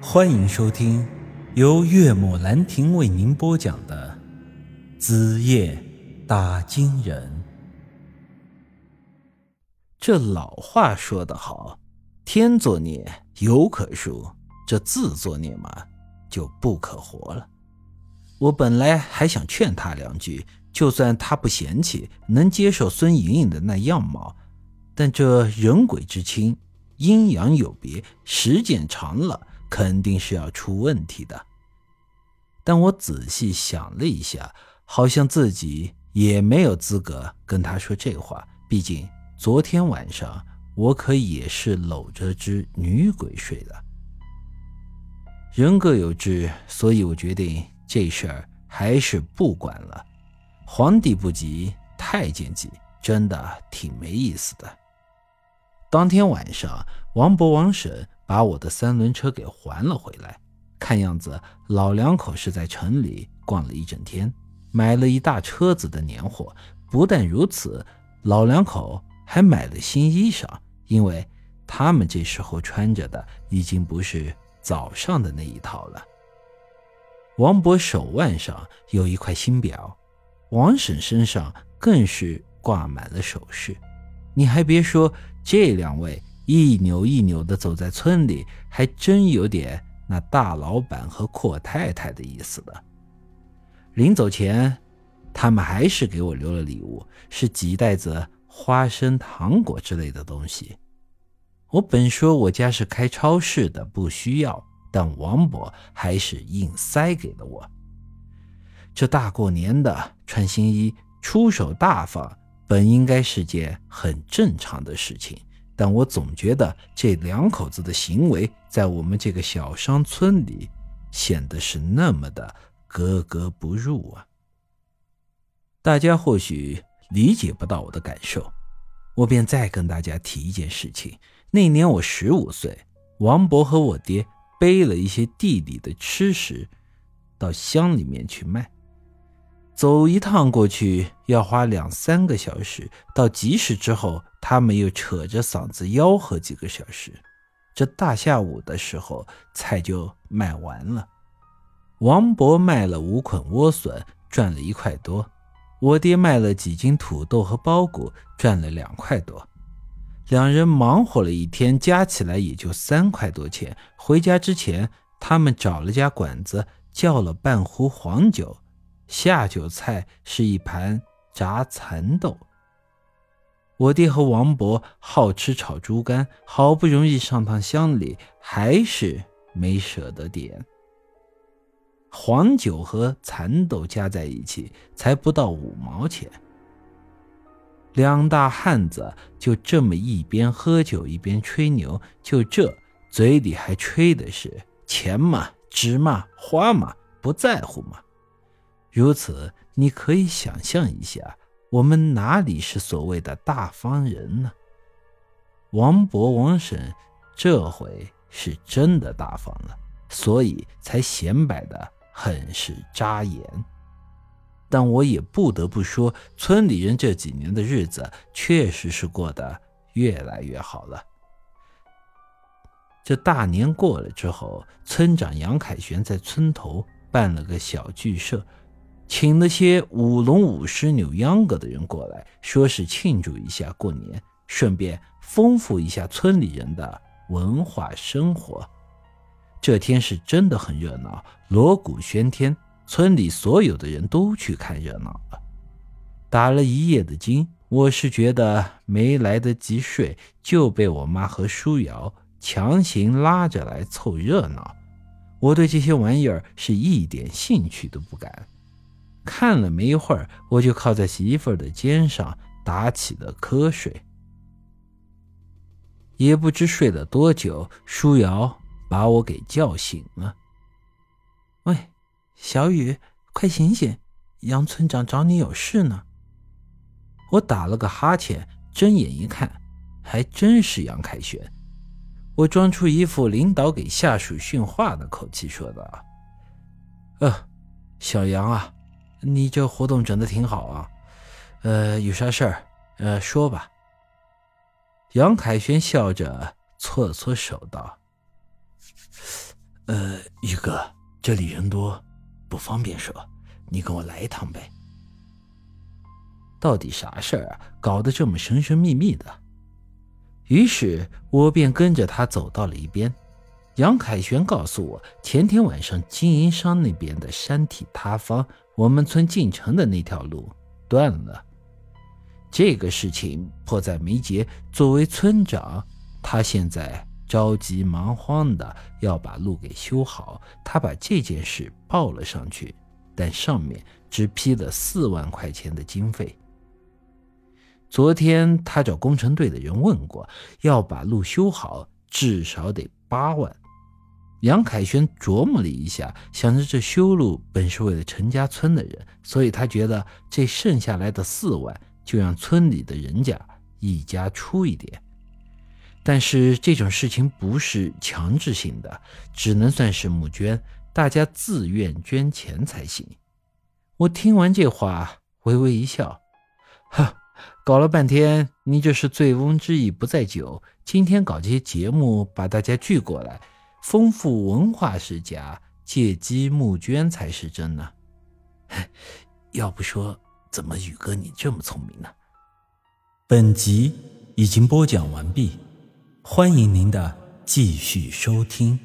欢迎收听由岳母兰亭为您播讲的《子夜打金人》。这老话说得好，天作孽犹可恕，这自作孽嘛，就不可活了。我本来还想劝他两句，就算他不嫌弃，能接受孙莹莹的那样貌，但这人鬼之亲，阴阳有别，时间长了。肯定是要出问题的，但我仔细想了一下，好像自己也没有资格跟他说这话。毕竟昨天晚上我可也是搂着只女鬼睡的。人各有志，所以我决定这事儿还是不管了。皇帝不急，太监急，真的挺没意思的。当天晚上，王伯、王婶。把我的三轮车给还了回来，看样子老两口是在城里逛了一整天，买了一大车子的年货。不但如此，老两口还买了新衣裳，因为他们这时候穿着的已经不是早上的那一套了。王博手腕上有一块新表，王婶身上更是挂满了首饰。你还别说，这两位。一扭一扭地走在村里，还真有点那大老板和阔太太的意思的。临走前，他们还是给我留了礼物，是几袋子花生、糖果之类的东西。我本说我家是开超市的，不需要，但王伯还是硬塞给了我。这大过年的穿新衣、出手大方，本应该是件很正常的事情。但我总觉得这两口子的行为在我们这个小商村里显得是那么的格格不入啊！大家或许理解不到我的感受，我便再跟大家提一件事情：那年我十五岁，王伯和我爹背了一些地里的吃食到乡里面去卖。走一趟过去要花两三个小时，到集市之后，他们又扯着嗓子吆喝几个小时。这大下午的时候，菜就卖完了。王伯卖了五捆莴笋，赚了一块多；我爹卖了几斤土豆和包谷，赚了两块多。两人忙活了一天，加起来也就三块多钱。回家之前，他们找了家馆子，叫了半壶黄酒。下酒菜是一盘炸蚕豆。我爹和王伯好吃炒猪肝，好不容易上趟乡里，还是没舍得点。黄酒和蚕豆加在一起才不到五毛钱。两大汉子就这么一边喝酒一边吹牛，就这嘴里还吹的是钱嘛、值嘛、花嘛，不在乎嘛。如此，你可以想象一下，我们哪里是所谓的大方人呢？王伯、王婶这回是真的大方了，所以才显摆的很是扎眼。但我也不得不说，村里人这几年的日子确实是过得越来越好了。这大年过了之后，村长杨凯旋在村头办了个小剧社。请那些舞龙舞狮、扭秧歌的人过来，说是庆祝一下过年，顺便丰富一下村里人的文化生活。这天是真的很热闹，锣鼓喧天，村里所有的人都去看热闹了。打了一夜的惊，我是觉得没来得及睡，就被我妈和舒瑶强行拉着来凑热闹。我对这些玩意儿是一点兴趣都不感。看了没一会儿，我就靠在媳妇儿的肩上打起了瞌睡。也不知睡了多久，舒瑶把我给叫醒了。喂，小雨，快醒醒，杨村长找你有事呢。我打了个哈欠，睁眼一看，还真是杨凯旋。我装出一副领导给下属训话的口气说道：“呃，小杨啊。”你这活动整的挺好啊，呃，有啥事儿，呃，说吧。杨凯旋笑着搓了搓手道：“呃，宇哥，这里人多，不方便说，你跟我来一趟呗。到底啥事儿啊？搞得这么神神秘秘的。于是我便跟着他走到了一边。杨凯旋告诉我，前天晚上经营商那边的山体塌方，我们村进城的那条路断了。这个事情迫在眉睫，作为村长，他现在着急忙慌的要把路给修好。他把这件事报了上去，但上面只批了四万块钱的经费。昨天他找工程队的人问过，要把路修好，至少得八万。杨凯旋琢磨了一下，想着这修路本是为了陈家村的人，所以他觉得这剩下来的四万就让村里的人家一家出一点。但是这种事情不是强制性的，只能算是募捐，大家自愿捐钱才行。我听完这话，微微一笑，哈，搞了半天，你这是醉翁之意不在酒，今天搞这些节目，把大家聚过来。丰富文化是假，借机募捐才是真呢。要不说，怎么宇哥你这么聪明呢？本集已经播讲完毕，欢迎您的继续收听。